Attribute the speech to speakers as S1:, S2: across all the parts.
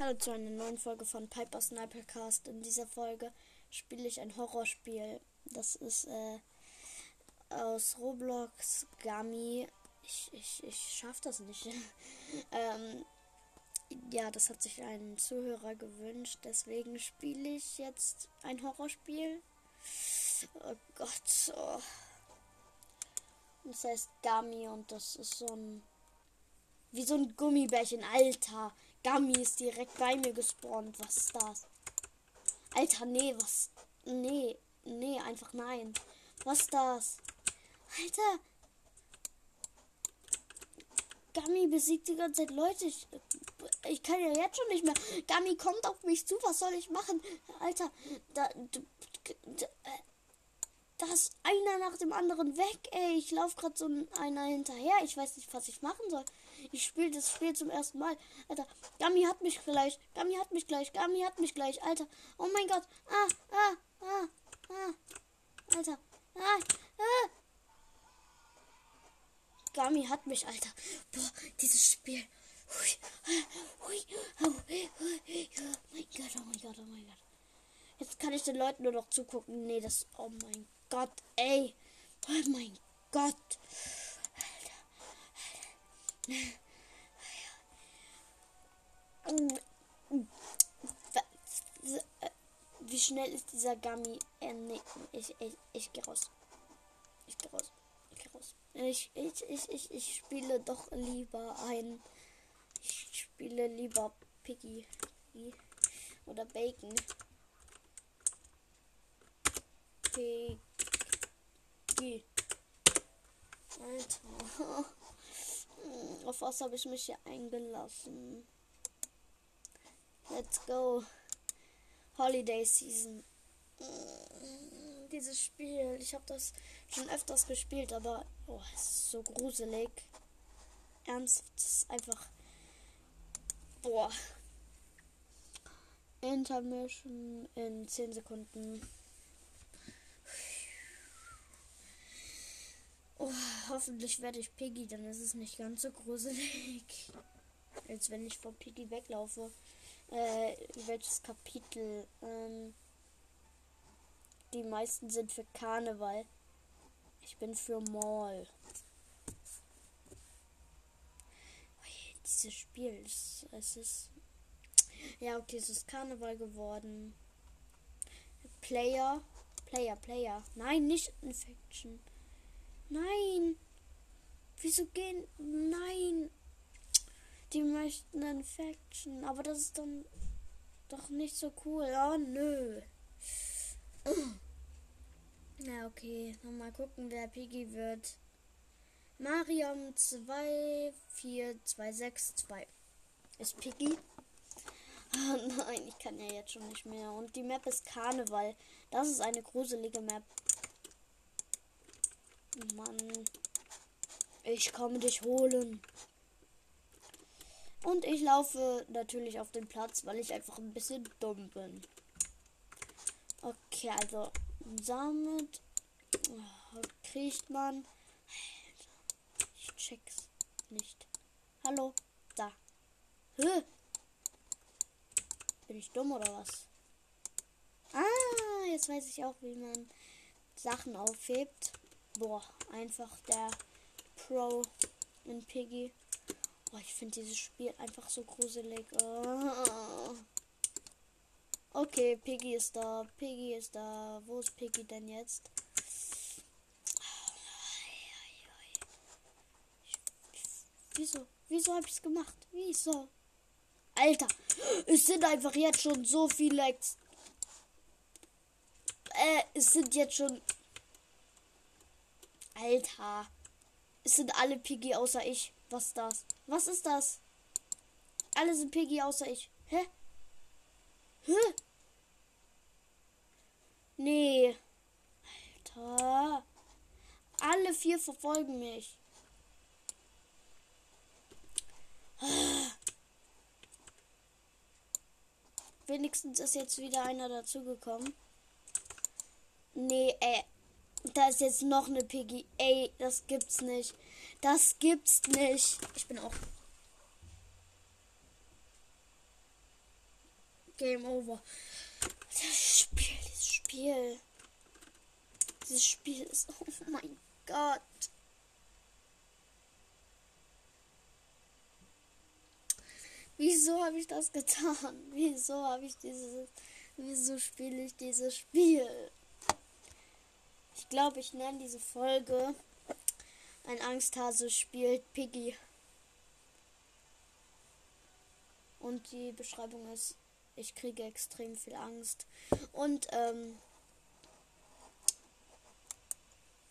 S1: Hallo zu einer neuen Folge von Piper Snipercast. In dieser Folge spiele ich ein Horrorspiel. Das ist äh, aus Roblox Gummy. Ich, ich, ich schaff das nicht. ähm, ja, das hat sich ein Zuhörer gewünscht. Deswegen spiele ich jetzt ein Horrorspiel. Oh Gott. Oh. Das heißt Gummy und das ist so ein. Wie so ein Gummibärchen, Alter. Gummy ist direkt bei mir gespawnt. Was ist das? Alter, nee, was? Nee, nee, einfach nein. Was ist das? Alter. Gummy besiegt die ganze Zeit Leute. Ich, ich kann ja jetzt schon nicht mehr. Gummy kommt auf mich zu. Was soll ich machen? Alter, da, da, da, da ist einer nach dem anderen weg, ey. Ich laufe gerade so einer hinterher. Ich weiß nicht, was ich machen soll. Ich spiele das Spiel zum ersten Mal. Alter, Gummy hat mich gleich. Gummy hat mich gleich. Gummy hat mich gleich. Alter. Oh mein Gott. Ah, ah, ah, ah. Alter. Ah, ah. Gummy hat mich, Alter. Boah, dieses Spiel. Hui, hui, hui, oh mein Gott, oh mein Gott, oh mein Gott. Jetzt kann ich den Leuten nur noch zugucken. Nee, das. Oh mein Gott, ey. Oh mein Gott. Wie schnell ist dieser Gummy? Äh, nee, ich, ich, ich gehe raus. Ich gehe raus. Ich gehe raus. Ich, ich, ich, ich, ich spiele doch lieber ein. Ich spiele lieber Piggy. Oder Bacon. Piggy. Alter. Auf was habe ich mich hier eingelassen? Let's go. Holiday Season. Dieses Spiel, ich habe das schon öfters gespielt, aber oh, es ist so gruselig. Ernst, es ist einfach. Boah. Intermission in 10 Sekunden. Oh, hoffentlich werde ich Piggy, dann ist es nicht ganz so gruselig. Als wenn ich vor Piggy weglaufe. Äh, welches Kapitel? Ähm, die meisten sind für Karneval. Ich bin für Mall. Oh, dieses Spiel, es, es ist. Ja, okay, es ist Karneval geworden. Player. Player, Player. Nein, nicht Infection. Nein. Wieso gehen. Nein. Die möchten Infection. Aber das ist dann doch nicht so cool. Oh, nö. Na, okay. Mal gucken, wer Piggy wird. Mariam 24262 ist Piggy. Oh nein, ich kann ja jetzt schon nicht mehr. Und die Map ist Karneval. Das ist eine gruselige Map. Mann. Ich komme dich holen. Und ich laufe natürlich auf den Platz, weil ich einfach ein bisschen dumm bin. Okay, also damit oh, kriegt man. Ich check's nicht. Hallo, da. Hä? Bin ich dumm oder was? Ah, jetzt weiß ich auch, wie man Sachen aufhebt. Boah, einfach der Pro in Piggy. Boah, ich finde dieses Spiel einfach so gruselig. Oh. Okay, Piggy ist da. Piggy ist da. Wo ist Piggy denn jetzt? Wieso? Wieso habe ich es gemacht? Wieso? Alter, es sind einfach jetzt schon so viele. Ex äh, es sind jetzt schon Alter. Es sind alle Piggy außer ich. Was ist das? Was ist das? Alle sind Piggy außer ich. Hä? Hä? Nee. Alter. Alle vier verfolgen mich. Wenigstens ist jetzt wieder einer dazugekommen. Nee, ey. Da ist jetzt noch eine Piggy. Ey, das gibt's nicht. Das gibt's nicht. Ich bin auch. Game over. Das Spiel, dieses Spiel. Dieses Spiel ist. Oh mein Gott. Wieso habe ich das getan? Wieso habe ich dieses. Wieso spiele ich dieses Spiel? Glaube, ich nenne diese Folge Ein Angsthase spielt Piggy. Und die Beschreibung ist, ich kriege extrem viel Angst. Und ähm,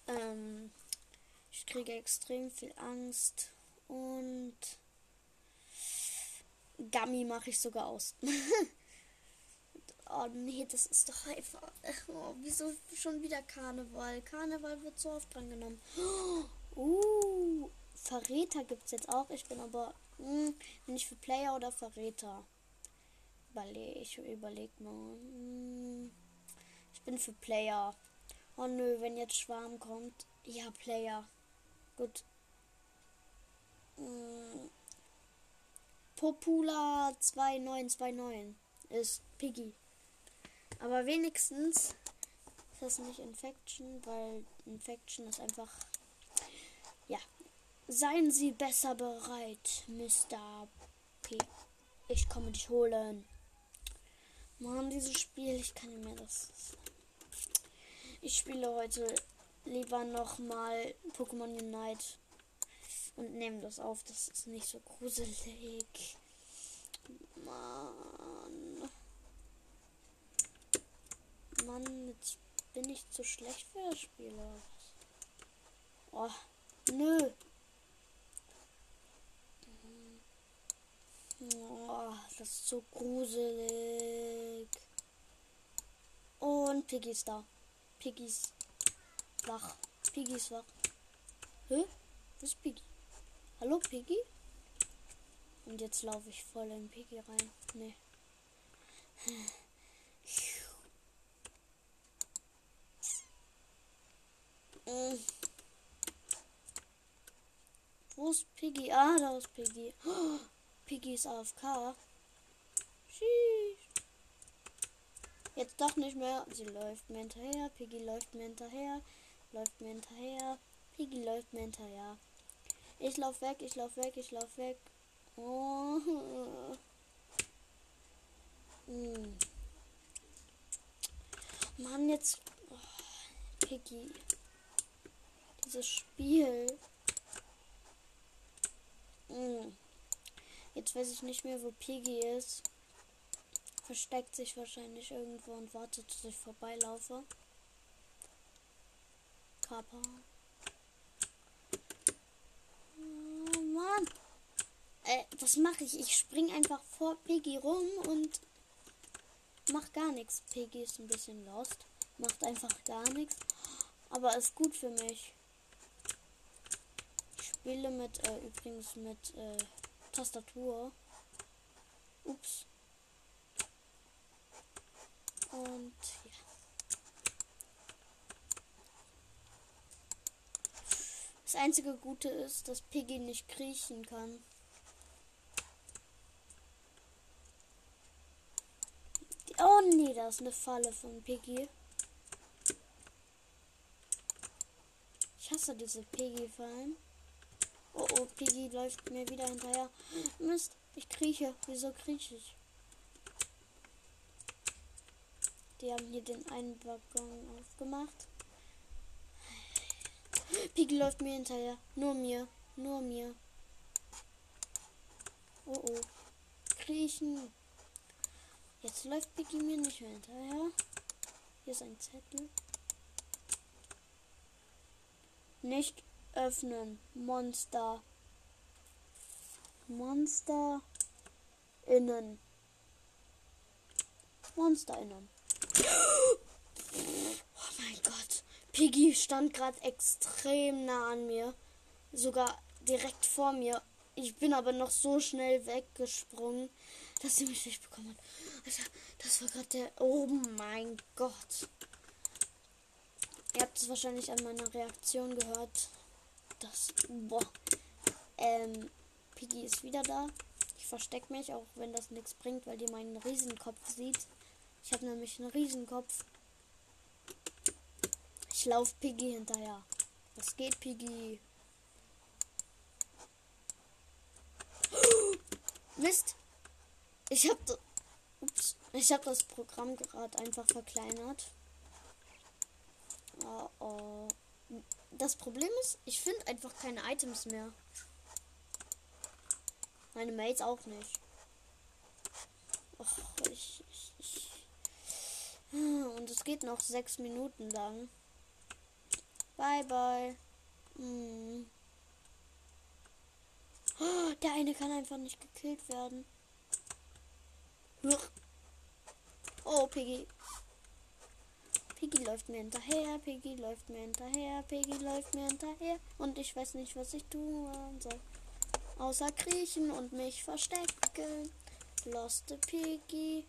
S1: ähm, ich kriege extrem viel Angst. Und Gummy mache ich sogar aus. oh nee, das ist doch einfach. Oh, wieso schon wieder Karneval? Karneval wird so oft drangenommen. Uh, Verräter gibt es jetzt auch. Ich bin aber. Hm, bin ich für Player oder Verräter? Überleg, ich überleg mal. Hm, ich bin für Player. Oh nö, wenn jetzt Schwarm kommt. Ja, Player. Gut. Hm, Popula 2929 ist Piggy. Aber wenigstens ist das nicht Infection, weil Infection ist einfach. Ja. Seien Sie besser bereit, Mr. P. Ich komme dich holen. Mann, dieses Spiel, ich kann mir das. Ich spiele heute lieber nochmal Pokémon Unite und nehmen das auf. Das ist nicht so gruselig. Mann. Mann, jetzt bin ich zu schlecht für das Spiel. Oh, nö. Oh, das ist so gruselig. Und Piggy ist da. Piggy ist wach. Piggy ist wach. Hä? Wo ist Piggy? Hallo Piggy? Und jetzt laufe ich voll in Piggy rein. Nee. Mm. Wo ist Piggy? Ah, da ist Piggy. Oh, Piggy ist AFK. Sheesh. Jetzt doch nicht mehr. Sie läuft mir hinterher. Piggy läuft mir hinterher. Läuft mir hinterher. Piggy läuft mir hinterher. Ich lauf weg, ich lauf weg, ich lauf weg. Oh. Hm. Mann, jetzt. Oh, Piggy. Dieses Spiel. Hm. Jetzt weiß ich nicht mehr, wo Piggy ist. Versteckt sich wahrscheinlich irgendwo und wartet, dass ich vorbeilaufe. Kappa. Mann. Äh, was mache ich? Ich spring einfach vor Piggy rum und mach gar nichts. Piggy ist ein bisschen lost. Macht einfach gar nichts. Aber ist gut für mich. Spiele mit, äh, übrigens mit äh, Tastatur. Ups. Und ja. Das einzige Gute ist, dass Piggy nicht kriechen kann. Oh nee, da ist eine Falle von Piggy. Ich hasse diese Piggy-Fallen. Oh oh, Piggy läuft mir wieder hinterher. Mist, ich krieche. Wieso krieche ich? Die haben hier den einen Waggon aufgemacht. Piggy läuft mir hinterher. Nur mir. Nur mir. Oh oh. Kriechen. Jetzt läuft Piggy mir nicht mehr hinterher. Hier ist ein Zettel. Nicht öffnen. Monster. Monster innen. Monster innen. Oh mein Gott. Piggy stand gerade extrem nah an mir. Sogar direkt vor mir. Ich bin aber noch so schnell weggesprungen, dass sie mich nicht bekommen hat. Alter, das war gerade der. Oh mein Gott. Ihr habt es wahrscheinlich an meiner Reaktion gehört. Das. Boah. Ähm, Piggy ist wieder da. Ich verstecke mich, auch wenn das nichts bringt, weil die meinen Riesenkopf sieht. Ich habe nämlich einen Riesenkopf. Ich laufe Piggy hinterher. Was geht, Piggy? Mist. Ich habe Ups. Ich habe das Programm gerade einfach verkleinert. Oh, oh. Das Problem ist, ich finde einfach keine Items mehr. Meine Mates auch nicht. Och, ich, ich, ich. Und es geht noch sechs Minuten lang. Bye, bye. Hm. Oh, der eine kann einfach nicht gekillt werden. Oh, Piggy. Piggy läuft mir hinterher, Piggy läuft mir hinterher, Piggy läuft mir hinterher. Und ich weiß nicht, was ich tun soll. Außer kriechen und mich verstecken. Loste Piggy.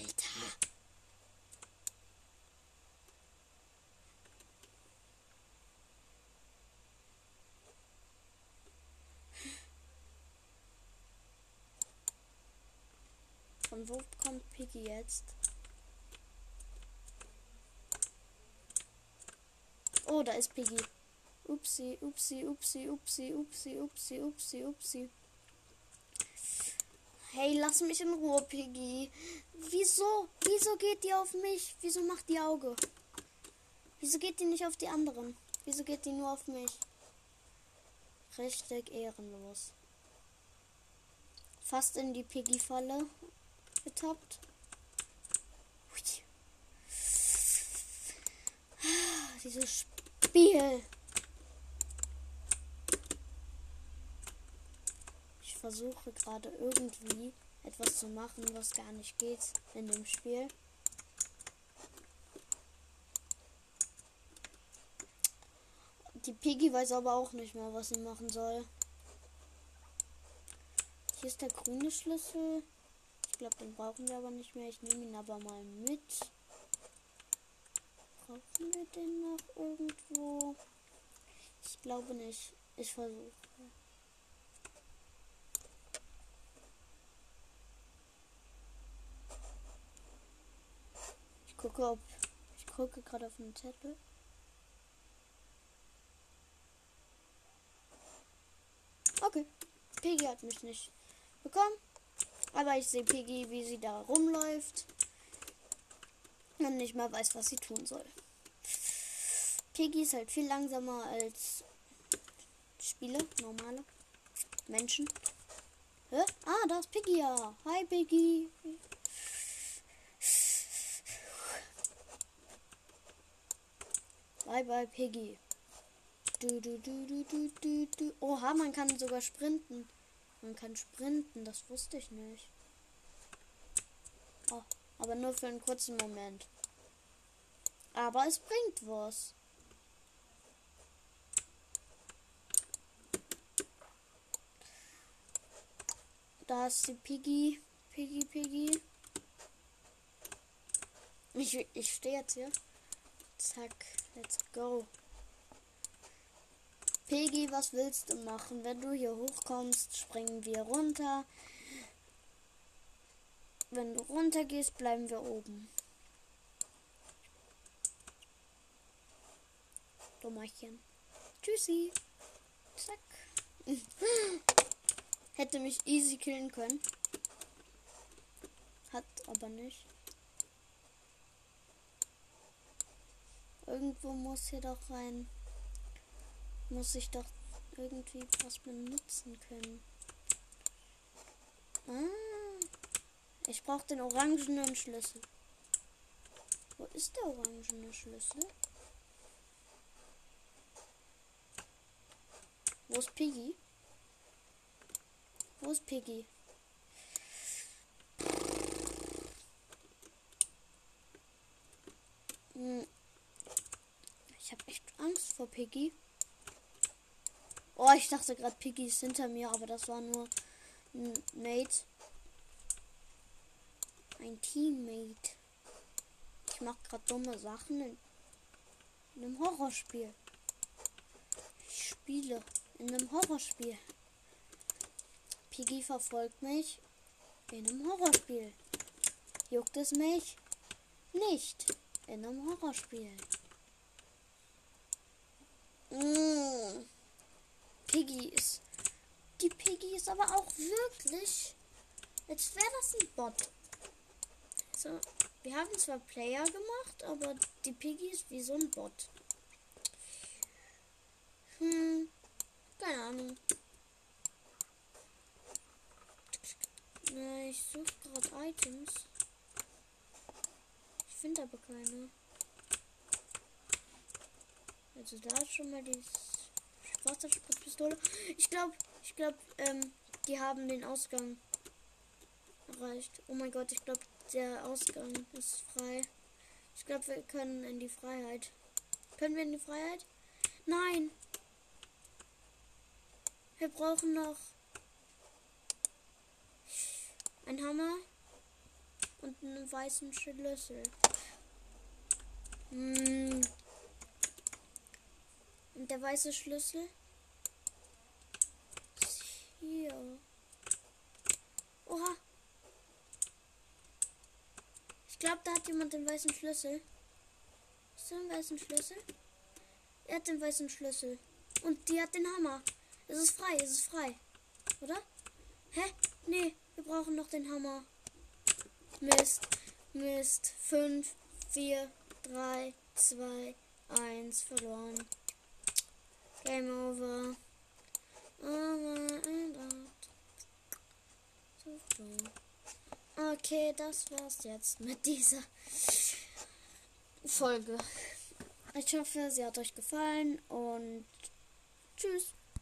S1: Alter. Wo kommt Piggy jetzt? Oh, da ist Piggy. Upsi, upsi, upsi, upsi, upsi, upsi, upsi, upsi. Hey, lass mich in Ruhe, Piggy. Wieso? Wieso geht die auf mich? Wieso macht die Auge? Wieso geht die nicht auf die anderen? Wieso geht die nur auf mich? Richtig ehrenlos. Fast in die Piggy-Falle getappt. Dieses Spiel. Ich versuche gerade irgendwie etwas zu machen, was gar nicht geht in dem Spiel. Die Piggy weiß aber auch nicht mehr, was sie machen soll. Hier ist der grüne Schlüssel. Ich glaube, den brauchen wir aber nicht mehr. Ich nehme ihn aber mal mit. Brauchen wir den noch irgendwo? Ich glaube nicht. Ich versuche. Ich gucke, ob. Ich gucke gerade auf den Zettel. Okay. Piggy hat mich nicht bekommen. Aber ich sehe Piggy, wie sie da rumläuft. Und nicht mehr weiß, was sie tun soll. Piggy ist halt viel langsamer als Spiele, normale Menschen. Hä? Ah, da ist Piggy ja. Hi Piggy. Bye bye Piggy. Du, du, du, du, du, du, du. Oha, man kann sogar sprinten. Man kann sprinten, das wusste ich nicht. Oh, aber nur für einen kurzen Moment. Aber es bringt was. Da ist die Piggy. Piggy, Piggy. Ich, ich stehe jetzt hier. Zack, let's go. Peggy, was willst du machen? Wenn du hier hochkommst, springen wir runter. Wenn du runter gehst, bleiben wir oben. Dummerchen. Tschüssi. Zack. Hätte mich easy killen können. Hat aber nicht. Irgendwo muss hier doch rein muss ich doch irgendwie was benutzen können. Ah, ich brauche den orangenen Schlüssel. Wo ist der orangene Schlüssel? Wo ist Piggy? Wo ist Piggy? Hm. Ich habe echt Angst vor Piggy. Oh, ich dachte gerade, Piggy ist hinter mir, aber das war nur ein Mate. Ein Teammate. Ich mache gerade dumme Sachen in, in einem Horrorspiel. Ich spiele. in einem Horrorspiel. Piggy verfolgt mich in einem Horrorspiel. Juckt es mich? Nicht in einem Horrorspiel. Mmh. Piggy ist. Die Piggy ist aber auch wirklich. Jetzt wäre das ein Bot. So, wir haben zwar Player gemacht, aber die Piggy ist wie so ein Bot. Hm, keine Ahnung. Ich suche gerade Items. Ich finde aber keine. Also da ist schon mal die Wasserspritzpistole. Ich glaube, ich glaube, ähm, die haben den Ausgang erreicht. Oh mein Gott, ich glaube, der Ausgang ist frei. Ich glaube, wir können in die Freiheit. Können wir in die Freiheit? Nein. Wir brauchen noch ein Hammer und einen weißen Schlüssel. Hm. Und der weiße Schlüssel hier. Oha. Ich glaube, da hat jemand den weißen Schlüssel. Ist da ein weißen Schlüssel? Er hat den weißen Schlüssel. Und die hat den Hammer. Es ist frei, es ist frei. Oder? Hä? Nee, wir brauchen noch den Hammer. Mist, Mist. 5, 4, 3, 2, 1 verloren. Game over. Okay, das war's jetzt mit dieser Folge. Ich hoffe, sie hat euch gefallen und tschüss.